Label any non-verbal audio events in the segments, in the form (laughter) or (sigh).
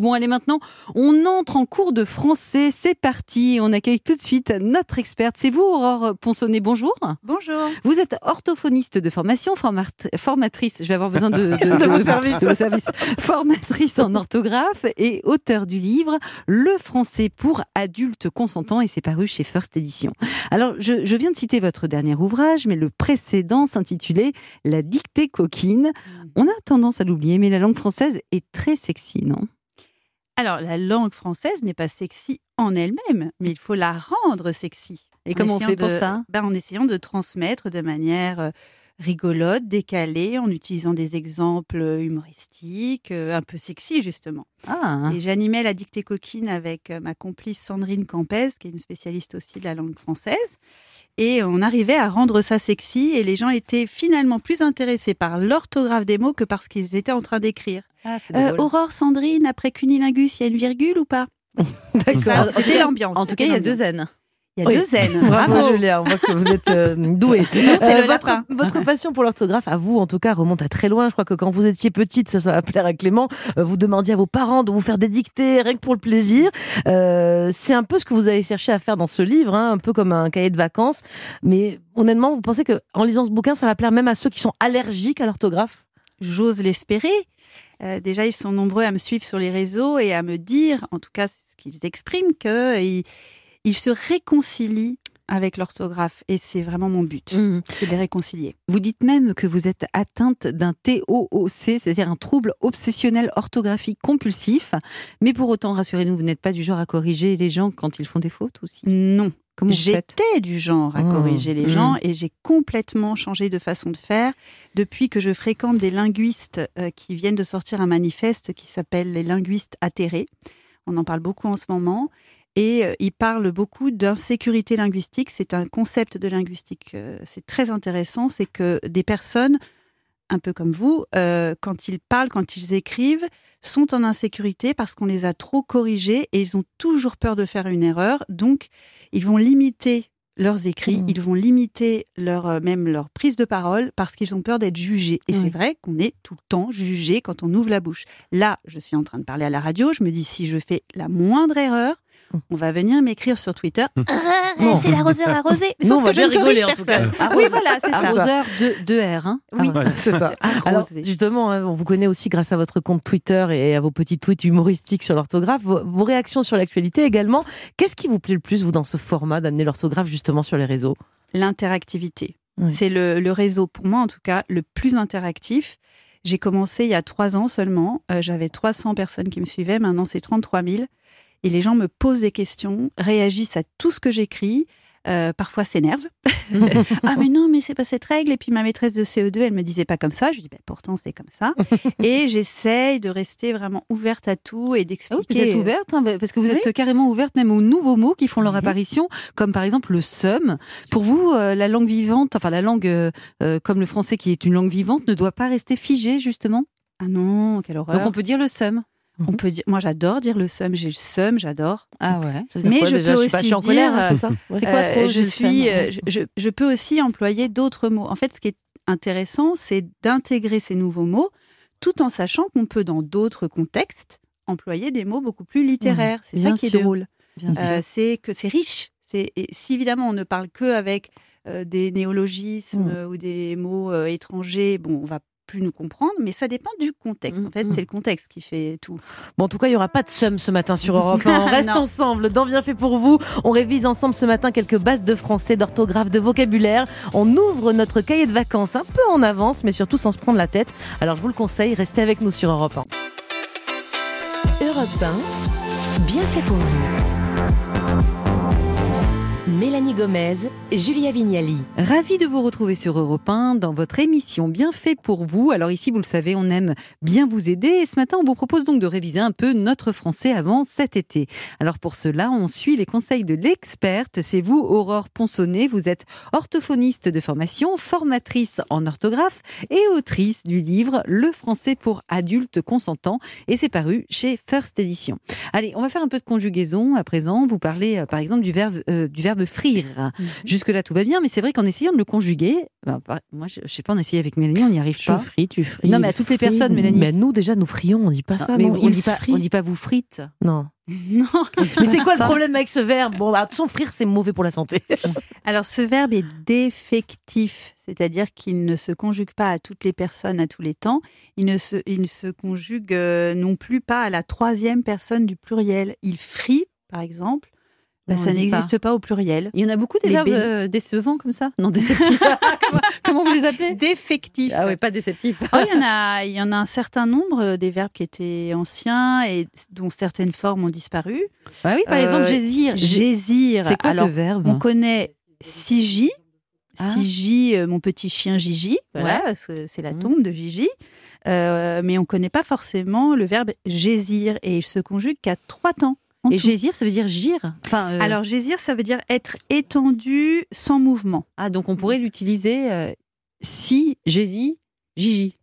Bon, allez, maintenant, on entre en cours de français. C'est parti. On accueille tout de suite notre experte. C'est vous, Aurore Ponsonnet. Bonjour. Bonjour. Vous êtes orthophoniste de formation, formatrice. Je vais avoir besoin de, de, (laughs) vos services. Formatrice en orthographe et auteur du livre Le français pour adultes consentants. Et c'est paru chez First Edition. Alors, je, je, viens de citer votre dernier ouvrage, mais le précédent s'intitulait La dictée coquine. Mm. On a tendance à l'oublier, mais la langue française est très sexy, non? Alors, la langue française n'est pas sexy en elle-même, mais il faut la rendre sexy. Et comment on fait pour ça ben, En essayant de transmettre de manière euh, rigolote, décalée, en utilisant des exemples humoristiques, euh, un peu sexy justement. Ah. Et j'animais la dictée coquine avec euh, ma complice Sandrine Campès, qui est une spécialiste aussi de la langue française. Et on arrivait à rendre ça sexy et les gens étaient finalement plus intéressés par l'orthographe des mots que par ce qu'ils étaient en train d'écrire. Ah, euh, Aurore, Sandrine, après cunilingus, il y a une virgule ou pas (laughs) D'accord. C'était l'ambiance. En tout cas, il y a deux N. Il y a deux N. (laughs) Bravo, Julia. On voit que vous êtes euh, douée. (laughs) Euh, votre, votre, passion pour l'orthographe, à vous, en tout cas, remonte à très loin. Je crois que quand vous étiez petite, ça, ça va plaire à Clément, euh, vous demandiez à vos parents de vous faire des dictées, rien que pour le plaisir. c'est un peu ce que vous avez cherché à faire dans ce livre, hein, un peu comme un cahier de vacances. Mais honnêtement, vous pensez qu'en lisant ce bouquin, ça va plaire même à ceux qui sont allergiques à l'orthographe? J'ose l'espérer. Déjà, ils sont nombreux à me suivre sur les réseaux et à me dire, en tout cas, ce qu'ils expriment, qu'ils ils se réconcilient avec l'orthographe et c'est vraiment mon but, mmh. c'est de les réconcilier. Vous dites même que vous êtes atteinte d'un TOOC, c'est-à-dire un trouble obsessionnel orthographique compulsif, mais pour autant, rassurez-nous, vous n'êtes pas du genre à corriger les gens quand ils font des fautes aussi? Non. J'étais du genre à mmh. corriger les gens mmh. et j'ai complètement changé de façon de faire depuis que je fréquente des linguistes euh, qui viennent de sortir un manifeste qui s'appelle les linguistes atterrés. On en parle beaucoup en ce moment. Et euh, il parle beaucoup d'insécurité linguistique. C'est un concept de linguistique, euh, c'est très intéressant. C'est que des personnes, un peu comme vous, euh, quand ils parlent, quand ils écrivent, sont en insécurité parce qu'on les a trop corrigés et ils ont toujours peur de faire une erreur. Donc, ils vont limiter leurs écrits, mmh. ils vont limiter leur, même leur prise de parole parce qu'ils ont peur d'être jugés. Et c'est vrai qu'on est tout le temps jugé quand on ouvre la bouche. Là, je suis en train de parler à la radio, je me dis si je fais la moindre erreur, on va venir m'écrire sur Twitter. Ah, c'est l'arroseur arrosé. Sauf que je ne corrige personne. oui, voilà, c'est ça. Arroseur de, R. Hein. oui, c'est ça. Alors, justement, hein, on vous connaît aussi grâce à votre compte Twitter et à vos petits tweets humoristiques sur l'orthographe. Vos, réactions sur l'actualité également. Qu'est-ce qui vous plaît le plus, vous, dans ce format d'amener l'orthographe justement sur les réseaux? L'interactivité. C'est le, réseau, pour moi en tout cas, le plus interactif. J'ai commencé il y a trois ans seulement. Euh, j'avais 300 personnes qui me suivaient. Maintenant, c'est 33 000 et les gens me posent des questions, réagissent à tout ce que j'écris. Euh, parfois s'énervent. (laughs) (laughs) ah mais non, mais c'est pas cette règle. Et puis ma maîtresse de CE2, elle me disait pas comme ça. Je dis ben, pourtant c'est comme ça. (laughs) et j'essaye de rester vraiment ouverte à tout et d'expliquer. vous êtes ouverte hein, parce que vous êtes carrément ouverte même aux nouveaux mots qui font leur apparition, comme par exemple le seum. Pour vous, euh, la langue vivante, enfin la langue euh, comme le français qui est une langue vivante, ne doit pas rester figée justement? Ah non, quelle horreur. Donc on peut dire le On mhm. peut dire, moi j'adore dire le seum, j'ai le seum, j'adore. Ah ouais. Mais je peux aussi dire, c'est ça. C'est quoi trop euh, Je suis, euh, je, je, peux aussi employer d'autres mots. En fait, ce qui est intéressant, c'est d'intégrer ces nouveaux mots, tout en sachant qu'on peut dans d'autres contextes employer des mots beaucoup plus littéraires. c'est ça qui est drôle. Euh, c'est que c'est riche. C'est si évidemment on ne parle que avec des néologismes mm. ou des mots étrangers, bon, on va plus nous comprendre, mais ça dépend du contexte. En fait, mm, mm. c'est le contexte qui fait tout. Bon, en tout cas, il n'y aura pas de somme ce matin sur Europe. On (laughs) reste ensemble dans Bien fait pour vous. On révise ensemble ce matin quelques bases de français, d'orthographe, de vocabulaire. On ouvre notre cahier de vacances un peu en avance, mais surtout sans se prendre la tête. Alors, je vous le conseille, restez avec nous sur Europe 1. Europe 1, bien fait pour vous. Gomez, Julia Vignali. Ravi de vous retrouver sur Europe 1 dans votre émission Bien fait pour vous. Alors ici, vous le savez, on aime bien vous aider et ce matin, on vous propose donc de réviser un peu notre français avant cet été. Alors pour cela, on suit les conseils de l'experte. C'est vous, Aurore Ponsonnet. Vous êtes orthophoniste de formation, formatrice en orthographe et autrice du livre Le français pour adultes consentants et c'est paru chez First Edition. Allez, on va faire un peu de conjugaison à présent. Vous parlez euh, par exemple du verbe, euh, du verbe frire. Jusque-là, tout va bien, mais c'est vrai qu'en essayant de le conjuguer, bah, bah, moi, je, je sais pas, on essayait avec Mélanie, on n'y arrive Tu pas. fris, tu fris. Non, mais à toutes les personnes, Mélanie. Mais nous, déjà, nous frions, on dit pas ça. mais non, on dit pas, on dit pas vous frites. (laughs) Non. Non. Mais c'est quoi le problème avec ce verbe? Bon, bah, façon, frire, c'est mauvais pour la santé. (laughs) Alors ce verbe est défectif, c'est-à-dire qu'il ne se conjugue pas à toutes les personnes à tous les temps. Il ne se, il ne se conjugue euh, non plus pas à la troisième personne du pluriel. Il frit, par exemple. Bah, ça n'existe pas. au pluriel. Il y en a beaucoup des verbes euh, décevants comme ça Non, déceptifs. (laughs) comment, comment vous les appelez? Défectif. Ah ouais, pas déceptifs. Oh, il, y en a, il y en a un certain nombre euh, des verbes qui étaient anciens et dont certaines formes ont disparu. Ah oui, par Euh, exemple, gésir. Gésir. C'est quoi Alors, ce verbe? On connaît Siji. Ah. Siji, euh, mon petit chien Gigi. Voilà, c'est- c'est la Mhm. tombe de Gigi. Euh, mais on ne connaît pas forcément le verbe gésir et il se conjugue qu'à trois temps. En Et tout. gésir, ça veut dire gire. Enfin, euh, Alors gésir, ça veut dire être étendu sans mouvement. ah, donc on pourrait l'utiliser euh, si, gési, Gigi.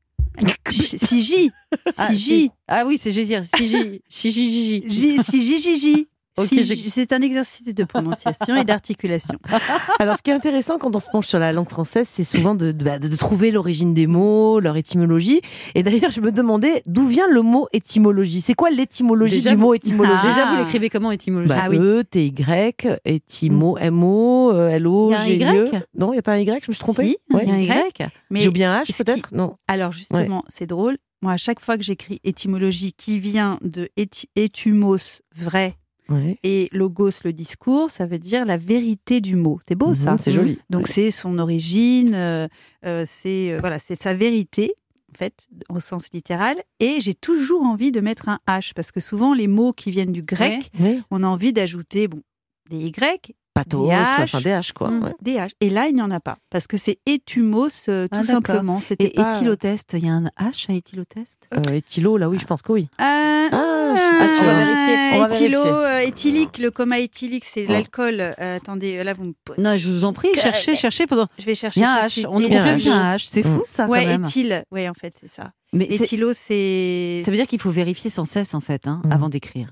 Siji. Ah, Siji. si. Ah oui, c'est gésir. Si, Gigi, si, Gigi. Gi- Siji, Gigi. Si- C'est un exercice de prononciation et d'articulation. (laughs) Alors, ce qui est intéressant quand on se penche sur la langue française, c'est souvent de, de- bah, de trouver l'origine des mots, leur étymologie. Et d'ailleurs, je me demandais d'où vient le mot étymologie. C'est quoi l'étymologie du mot étymologie Ah. Déjà, vous l'écrivez comment étymologie Bah, Ah oui. E, T, Y, étymo, M-O, euh, L-O, Il y a un G, Y E. Non, il n'y a pas un Y, je me suis trompée Si, Ouais. Il y a un Y. Y Mais J'ai oublié un H qui- peut-être Non. Alors justement, c'est drôle. Moi, à chaque fois que j'écris étymologie qui vient de éty- étymos, vrai, Ouais. et logos, le discours, ça veut dire la vérité du mot. C'est beau ça. Mhm, C'est joli. Donc Ouais. c'est son origine, euh, euh, c'est euh, voilà, c'est sa vérité en fait au sens littéral. Et j'ai toujours envie de mettre un H parce que souvent les mots qui viennent du grec, on a envie d'ajouter bon des Y, Pathos, Des H. enfin des H, quoi. Mm. ouais. des H. Et là il n'y en a pas parce que c'est étumos euh, tout Ah, d'accord. simplement. C'était Et pas, euh, éthylotest, il y a un H à éthylotest? Euh, éthylo, là oui, je pense que oui. Euh, Ah, je suis pas sûre. On va vérifier. On va éthylo, vérifier. euh, éthylique, le coma éthylique, c'est Oh. l'alcool. Euh, attendez, là vous me... Non, je vous en prie, cherchez, cherchez pendant. Je vais chercher. Il y a un tout H. On a un H. un H. C'est Mm. fou ça, quand Ouais, même. éthyle. Ouais, en fait, c'est ça. Mais Éthylo, c'est. ça veut dire qu'il faut vérifier sans cesse, en fait, hein, Mm. avant d'écrire.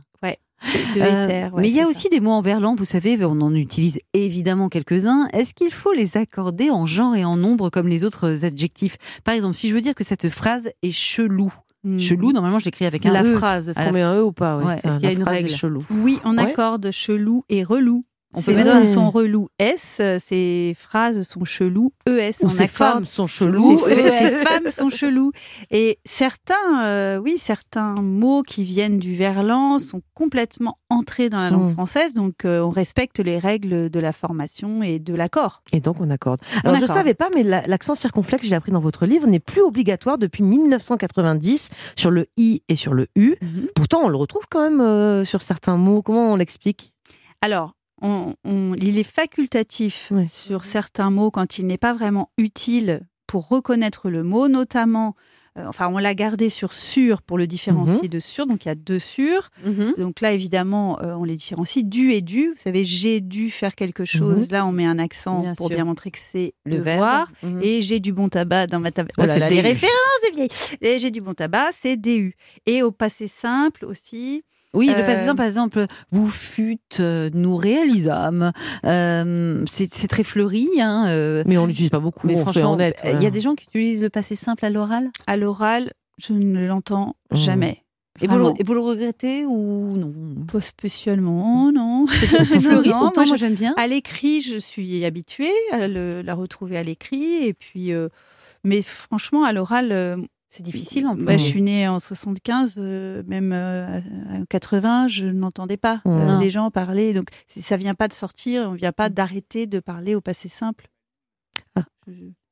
De Euh, éther, ouais, mais il y a aussi des mots en verlan, vous savez, on en utilise évidemment quelques-uns. Est-ce qu'il faut les accorder en genre et en nombre comme les autres adjectifs? Par exemple, si je veux dire que cette phrase est chelou. Hmm. chelou, normalement je l'écris avec un La E. phrase, est-ce la qu'on met un E ou pas? Ouais, Ouais, ça, est-ce qu'il y a une règle? chelou. Oui, on Ouais. accorde chelou et relou. On Ces peut hommes sont relous S, euh, ces phrases sont chelous ES. Ou on ces femmes sont cheloues. Ces, ces (laughs) femmes sont cheloues. Et certains, euh, oui, certains mots qui viennent du verlan sont complètement entrés dans la langue Mm. française. Donc, euh, on respecte les règles de la formation et de l'accord. Et donc on accorde. Alors je ne savais pas, mais la- l'accent circonflexe, j'ai appris dans votre livre, n'est plus obligatoire depuis 1990 sur le i et sur le u. Pourtant, on le retrouve quand même euh, sur certains mots. Comment on l'explique? Alors, on- on- il est facultatif sur certains mots quand il n'est pas vraiment utile pour reconnaître le mot, notamment. euh, enfin, on l'a gardé sur sur pour le Mhm. différencier de sur, donc il y a deux sur. Mhm. Donc là, évidemment, euh, on les différencie. Du et du. Vous savez, j'ai dû faire quelque chose. Là, on met un accent Bien pour sûr. bien montrer que c'est Le devoir. verbe. Mhm. Et j'ai du bon tabac dans ma table. Oh Oh les les- références vieilles. Et j'ai du bon tabac, c'est DU. Et au passé simple aussi. Oui, le Euh, passé simple, par exemple, vous fûtes, euh, nous réalisâmes. Euh, c'est très fleuri, hein, euh, Mais on l'utilise pas beaucoup. mais on franchement, il y a des gens qui utilisent le passé simple à l'oral? À l'oral, je ne l'entends Mmh. jamais. Et vous, le, Vraiment. et vous le regrettez ou non? Pas spécialement, non. C'est (laughs) fleuri, Non, pourtant, moi, j'aime bien. À l'écrit, je suis habituée à le- la retrouver à l'écrit. Et puis, euh, mais franchement, à l'oral, euh, C'est difficile en bah, je suis née en 75, euh, même euh, à 80, je n'entendais pas Mmh. euh, les gens parler. Donc, ça vient pas de sortir, on vient pas d'arrêter de parler au passé simple. Ah.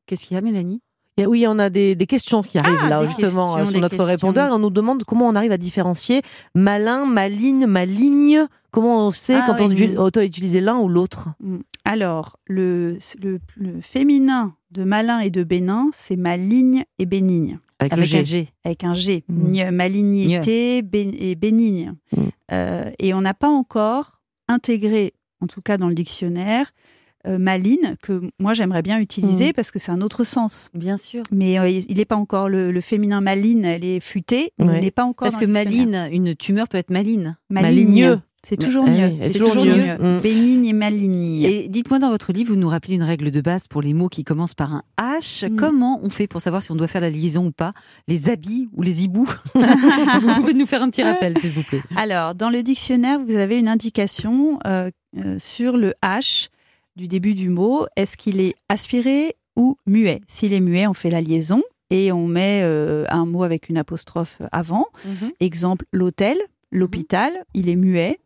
Qu'est-ce qu'il y a, Mélanie? Oui, on a des, des questions qui arrivent Ah, là, justement, sur notre répondeur. Et on nous demande comment on arrive à différencier malin, maligne, maligne. Comment on sait Ah, quand on oui. utilise- on doit utiliser l'un ou l'autre? Mm. Alors, le, le, le féminin de malin et de bénin, c'est maligne et bénigne. Avec, un G. avec un G. Mm. Gne- Malignité et bénigne. Mm. Euh, et on n'a pas encore intégré, en tout cas dans le dictionnaire, euh, maligne, que moi j'aimerais bien utiliser Mm. parce que c'est un autre sens. Bien sûr. Mais euh, il n'est pas encore le, le féminin maline, elle est futée, il n'est pas encore Parce dans que le maline, une tumeur peut être maline. Maligne. Maligneux. C'est toujours mieux. oui, C'est toujours, toujours mieux. mieux. Mm. Bénigne et maligne. Et dites-moi dans votre livre, vous nous rappelez une règle de base pour les mots qui commencent par un H. Mm. Comment on fait pour savoir si on doit faire la liaison ou pas Les habits ou les hiboux (laughs) Vous pouvez nous faire un petit rappel, s'il vous plaît. Alors, dans le dictionnaire, vous avez une indication euh, euh, sur le H du début du mot. Est-ce qu'il est aspiré ou muet? S'il est muet, on fait la liaison et on met euh, un mot avec une apostrophe avant. Exemple, l'hôtel, l'hôpital, il est muet.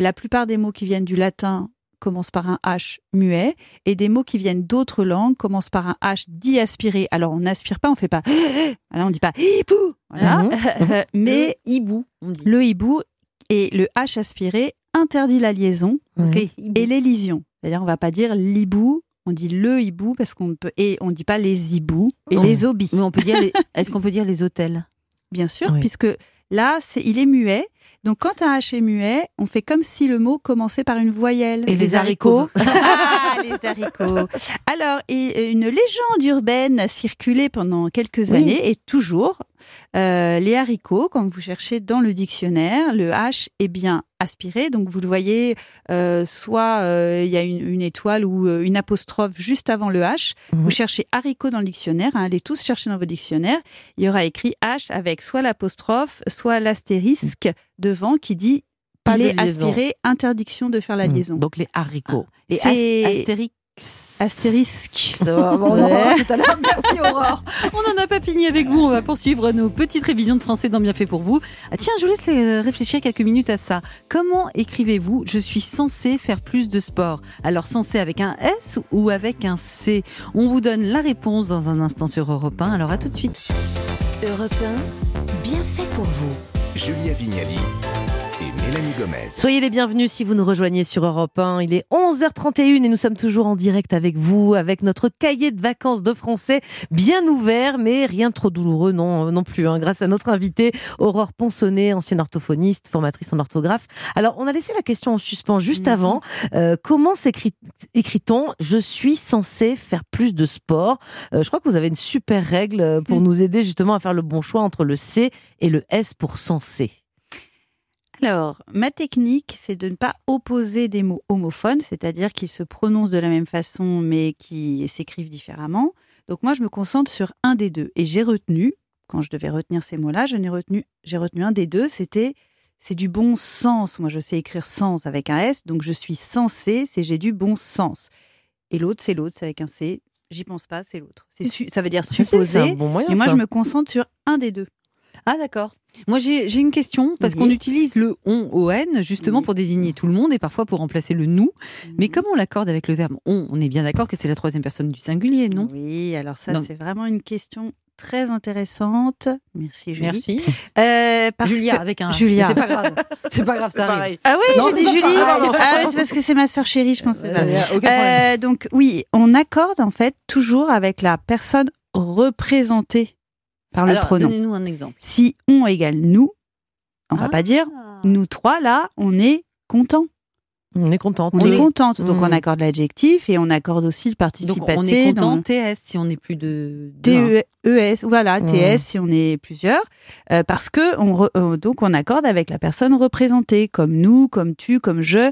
La plupart des mots qui viennent du latin commencent par un H muet et des mots qui viennent d'autres langues commencent par un H dit aspiré. Alors on n'aspire pas, on fait pas. (gasps) Voilà, on dit pas hibou. Voilà. Mhm. (laughs) Mais Le hibou, on dit. le hibou et le H aspiré interdit la liaison Ouais. Et l'élision. C'est-à-dire, on va pas dire l'hibou, on dit le hibou parce qu'on ne peut et on dit pas les hiboux et les obis. Mais on peut dire les... (laughs) Est-ce qu'on peut dire les hôtels? Bien sûr, Oui. puisque là, c'est il est muet. Donc, quand un H est muet, on fait comme si le mot commençait par une voyelle. Et les haricots (laughs) Ah, les haricots. Alors, et une légende urbaine a circulé pendant quelques Oui. années et toujours. Euh, les haricots, quand vous cherchez dans le dictionnaire, le H est bien aspiré. Donc, vous le voyez, euh, soit euh, il y a une, une étoile ou euh, une apostrophe juste avant le H. Mhm. Vous cherchez haricot dans le dictionnaire. hein, allez tous chercher dans vos dictionnaires. Il y aura écrit H avec soit l'apostrophe, soit l'astérisque devant qui dit Pas il de est liaison. aspiré, interdiction de faire la Mm. liaison. Donc les haricots. Et C'est- As- Astérix. Astérisque. Ça va, bon, on en Ouais. parlera tout à l'heure. Merci Aurore. On n'en a pas fini avec vous. On va poursuivre nos petites révisions de français dans Bien fait pour vous. Ah, tiens, je vous laisse euh, réfléchir quelques minutes à ça. Comment écrivez-vous Je suis censé faire plus de sport. Alors censé avec un S ou avec un C? On vous donne la réponse dans un instant sur Europe 1. Alors à tout de suite. Europe 1, bien fait pour vous. Julia Vignali Mélanie Gomez. Soyez les bienvenus si vous nous rejoignez sur Europe 1. Il est 11h31 et nous sommes toujours en direct avec vous, avec notre cahier de vacances de français bien ouvert, mais rien de trop douloureux non, non plus, hein, grâce à notre invitée Aurore Ponsonnet, ancienne orthophoniste, formatrice en orthographe. Alors, on a laissé la question en suspens juste Mhm. avant. Euh, comment s'écrit- écrit-on Je suis censé faire plus de sport Euh, Je crois que vous avez une super règle euh, pour Mhm. nous aider justement à faire le bon choix entre le C et le S pour censé. Alors, ma technique, c'est de ne pas opposer des mots homophones, c'est-à-dire qu'ils se prononcent de la même façon, mais qui s'écrivent différemment. Donc moi, je me concentre sur un des deux. Et j'ai retenu, quand je devais retenir ces mots-là, je n'ai retenu, j'ai retenu un des deux. C'était, c'est du bon sens. Moi, je sais écrire sens avec un S, donc je suis censé, c'est j'ai du bon sens. Et l'autre, c'est l'autre, c'est avec un C. J'y pense pas, c'est l'autre. C'est ça veut dire C'est un supposer. bon moyen, Et moi, ça. je me concentre sur un des deux. Ah d'accord. Moi j'ai une question parce Oui. qu'on utilise le on on justement Oui. pour désigner tout le monde et parfois pour remplacer le nous. Mais comment on l'accorde avec le verbe on? On est bien d'accord que c'est la troisième personne du singulier, non? Oui, alors ça, c'est vraiment une question très intéressante. Merci, Julie. Merci. Euh, parce Julia que- avec un. Julia. C'est pas grave. C'est pas grave, ça arrive. Ah oui, j'ai dit Julie. Ah, ouais, c'est parce que c'est ma sœur chérie, je pense. Euh. Euh, donc oui, on accorde en fait toujours avec la personne représentée par le Alors pronom. donnez-nous un exemple. Si on égale nous, on va Ah. pas dire nous trois là, on est content. On est contente. On On est est- contente. Donc Mm. on accorde l'adjectif et on accorde aussi le participe Donc passé. on est dans- content TS si on n'est plus de. TES, E voilà, Mm. TS si on est plusieurs, euh, parce que on re- euh, donc on accorde avec la personne représentée, comme nous, comme tu, comme je.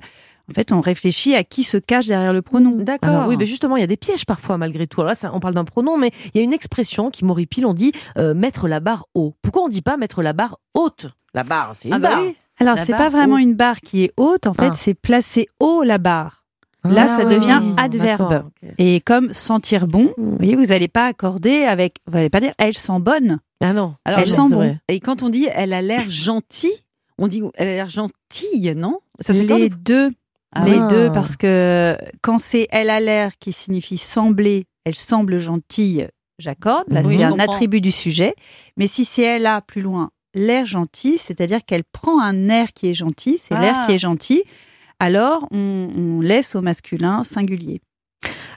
En fait, on réfléchit à qui se cache derrière le pronom. D'accord. Oui, mais justement, il y a des pièges parfois malgré tout. Alors là, ça, on parle d'un pronom, mais il y a une expression qui m'horripile. On dit euh, mettre la barre haut. Pourquoi on dit pas mettre la barre haute La barre, c'est une Ah bah barre. oui. Alors, c'est pas vraiment haut. une barre qui est haute, en fait, Ah. c'est placer haut la barre. Là, Ah, ça devient oui, adverbe. Et comme sentir bon, Mm. vous voyez, vous n'allez pas accorder avec, vous n'allez pas dire elle sent bonne. Ah non. Alors, Elle non, sent bon. vrai. Et quand on dit elle a l'air gentille, on dit elle a l'air gentille, non? Ça les deux, Ah les ouais. deux, parce que quand c'est elle a l'air qui signifie sembler, elle semble gentille, j'accorde. Là, Oui, c'est un comprends. attribut du sujet. Mais si c'est elle a plus loin l'air gentil, c'est-à-dire qu'elle prend un air qui est gentil, c'est Ah. l'air qui est gentil, alors on, on laisse au masculin singulier.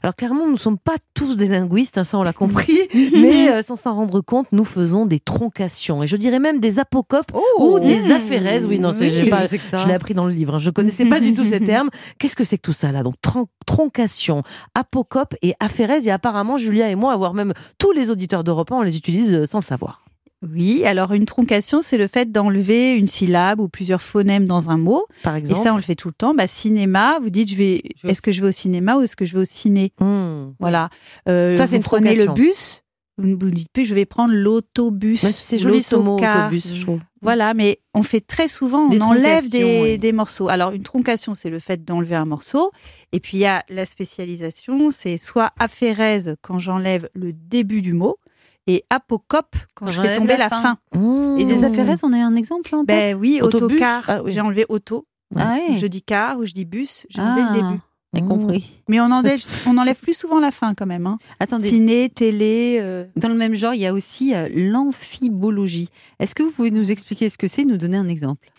Alors clairement, nous ne sommes pas tous des linguistes, hein, ça on l'a compris, (laughs) mais euh, sans s'en rendre compte, nous faisons des troncations et je dirais même des apocopes ou des afférèses. Oui, non, c'est, Qu'est-ce pas- que ça je l'ai appris dans le livre. hein. Je connaissais pas du tout ces (laughs) termes. Qu'est-ce que c'est que tout ça là? Donc tron- troncation, apocope et afférèse. Et apparemment, Julia et moi, voire même tous les auditeurs d'Europe 1, on les utilise euh, sans le savoir. Oui, alors une troncation, c'est le fait d'enlever une syllabe ou plusieurs phonèmes dans un mot. Par Et exemple ça, on le fait tout le temps. Bah, cinéma, vous dites, je vais, Je est-ce que je vais au cinéma ou est-ce que je vais au ciné? Hmm. Voilà. Euh, Ça, c'est une prenez le bus. Vous ne vous dites plus, je vais prendre l'autobus. C'est joli ce mot autobus, je trouve. Voilà, mais on fait très souvent, Des on enlève troncations, des, oui. des morceaux. Alors, une troncation, c'est le fait d'enlever un morceau. Et puis, il y a la spécialisation, c'est soit aphérèse quand j'enlève le début du mot, et apocope quand, je fais tomber la la. Hmm. Et des aphérèses, on a un exemple en tête Ben oui, Autobus autocar. Ah oui. J'ai enlevé auto. Ah ouais. Je dis car ou je dis bus, j'ai enlevé Ah, le début. J'ai Mmh. compris. Mais on enlève, (laughs) on enlève plus souvent la fin quand même. Hein. Attendez, Ciné, télé. euh, dans le même genre, il y a aussi euh, l'amphibologie. Est-ce que vous pouvez nous expliquer ce que c'est, nous donner un exemple?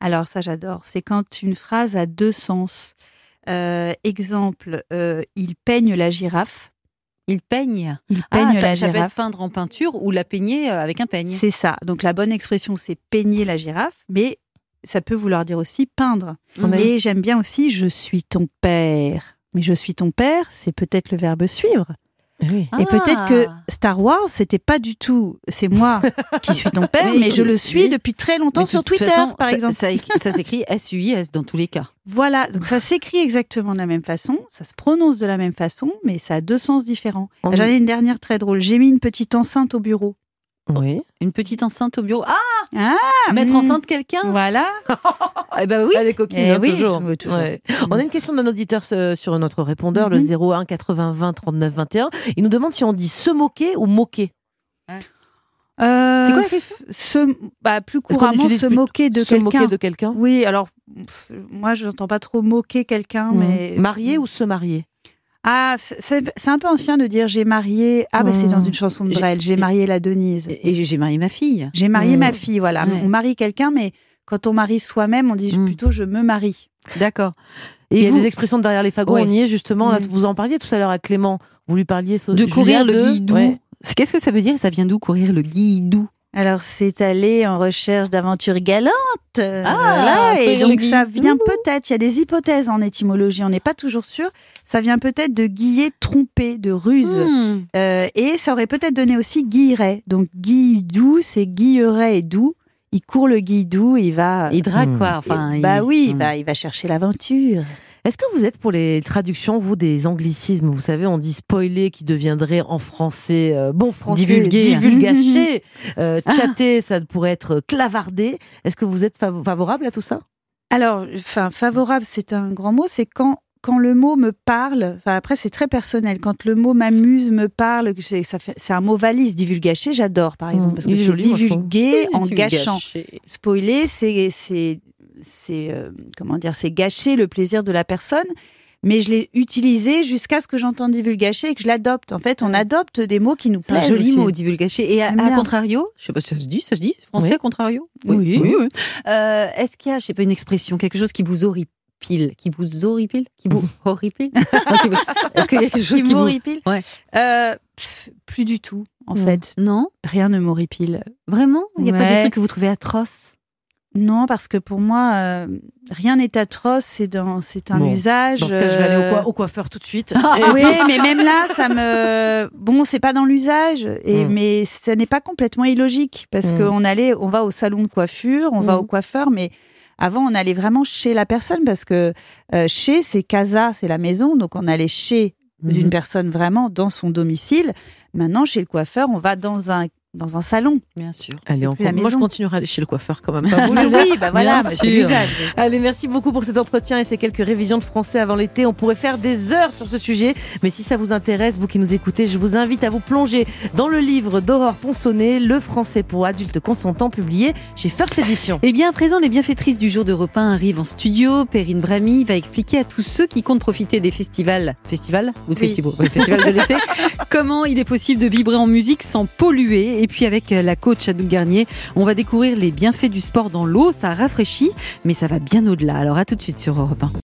Alors ça j'adore, c'est quand une phrase a deux sens. Euh, exemple, euh, il peigne la girafe. Il peigne. Il Ah, peigne ça, la ça peut être girafe. peindre en peinture ou la peigner euh, avec un peigne. C'est ça. Donc la bonne expression c'est peigner la girafe, mais ça peut vouloir dire aussi peindre. Mhm. Et j'aime bien aussi je suis ton père. Mais je suis ton père, c'est peut-être le verbe suivre. Oui. Et peut-être que Ah. Star Wars, c'était pas du tout, c'est moi (laughs) qui suis ton père, Mais mais, je le oui. suis depuis très longtemps sur Twitter, façon, par ça- exemple. Ça, ça s'écrit (laughs) S-U-I-S dans tous les cas. Voilà, donc ça s'écrit exactement de la même façon, ça se prononce de la même façon, mais ça a deux sens différents. J'en ai une dernière très drôle. J'ai mis une petite enceinte au bureau. Oui. Une petite enceinte au bureau. Ah Ah, Mettre hmm. enceinte quelqu'un Voilà. (laughs) Eh ben oui. Elle est coquine, Eh hein, oui, toujours. tout- toujours. Ouais. On a une question d'un auditeur sur notre répondeur, le Mhm. 01 80 20 39 21. Il nous demande si on dit se moquer ou moquer. Euh, C'est quoi la question? se, bah, Plus couramment, se moquer de se moquer quelqu'un? de quelqu'un? Oui, alors, pff, moi, je n'entends pas trop moquer quelqu'un, Mhm. mais. Marier ou se marier? Ah, c'est un peu ancien de dire j'ai marié. Ah, bah, c'est dans une chanson de J'ai- Brel. J'ai marié la Denise. Et et j'ai marié ma fille. J'ai marié Mhm. ma fille, voilà. Ouais. On marie quelqu'un, mais quand on marie soi-même, on dit Mhm. plutôt je me marie. D'accord. Il Et y a vous, des expressions derrière les fagots, Ouais. on y est justement. Là, vous en parliez tout à l'heure à Clément. Vous lui parliez de courir le guidou. Ouais. Qu'est-ce que ça veut dire Ça vient d'où courir le guidou? Alors, c'est aller en recherche d'aventures galantes. euh, Ah, voilà. Et donc, ça vient peut-être, il y a des hypothèses en étymologie, on n'est pas toujours sûr. Ça vient peut-être de guiller, tromper, de ruse. Hmm. Euh, et ça aurait peut-être donné aussi guilleret. Donc, guidou, c'est guilleret et doux. Il court le guidou, il va. Il drague Hmm. quoi Enfin, bah il- oui, Hmm. il va chercher l'aventure. Est-ce que vous êtes pour les traductions, vous, des anglicismes? Vous savez, on dit spoiler qui deviendrait en français, euh, bon français, Divulguer. divulgacher. (laughs) Euh, Ah. chatter, ça pourrait être clavarder. Est-ce que vous êtes fav- favorable à tout ça? Alors, enfin, favorable, c'est un grand mot. C'est quand, quand le mot me parle. Enfin, après, c'est très personnel. Quand le mot m'amuse, me parle, c'est- un mot valise. Divulgacher, j'adore, par exemple, Mmh, parce que est c'est divulguer en gâchant. Spoiler, c'est, c'est, euh, comment dire, c'est gâcher le plaisir de la personne. Mais je l'ai utilisé jusqu'à ce que j'entende divulgacher et que je l'adopte. En fait, on Ouais. adopte des mots qui nous C'est un plaisent. joli mot, divulgacher. Et à, contrario, je sais pas si ça se dit, ça se dit français Oui. à contrario Oui. Euh, Est-ce qu'il y a, je sais pas, une expression, quelque chose qui vous horripile, qui vous horripile, qui vous (laughs) horripile Est-ce qu'il y a quelque chose Qui qui vous m'horripile Ouais. Euh, pff, Plus du tout, en fait. Non, Rien ne m'horripile. vraiment? Il n'y a pas des Ouais. trucs que vous trouvez atroces? Non, parce que pour moi, euh, rien n'est atroce, c'est dans, c'est un Bon, usage. Dans ce cas, je vais aller au, euh, au coiffeur tout de suite. (laughs) oui, (laughs) mais même là, ça me. Bon, c'est pas dans l'usage, et Mm. mais ça n'est pas complètement illogique parce Mm. qu'on allait, on va au salon de coiffure, on va Mm. au coiffeur, mais avant on allait vraiment chez la personne parce que euh, chez c'est casa, c'est la maison, donc on allait chez une personne vraiment dans son domicile. Maintenant, chez le coiffeur, on va dans un dans un salon. Bien sûr. Allez, on plus la moi je continuerai à aller chez le coiffeur quand même. Pas vous, oui, bah voilà, Bien bah, c'est. Allez, merci beaucoup pour cet entretien et ces quelques révisions de français avant l'été. On pourrait faire des heures sur ce sujet, mais si ça vous intéresse, vous qui nous écoutez, je vous invite à vous plonger dans le livre d'Aurore Ponsonnet, Le français pour adultes consentants, publié chez First Edition. Eh bien, à présent, les bienfaitrices du jour de repas arrivent en studio. Perrine Brami va expliquer à tous ceux qui comptent profiter des festivals, festivals ou de Oui. festivals, festivals de l'été, (laughs) comment il est possible de vibrer en musique sans polluer. Et puis avec euh, la coach Anouk Garnier, on va découvrir les bienfaits du sport dans l'eau. Ça rafraîchit, mais ça va bien au-delà. Alors à tout de suite sur Europe 1.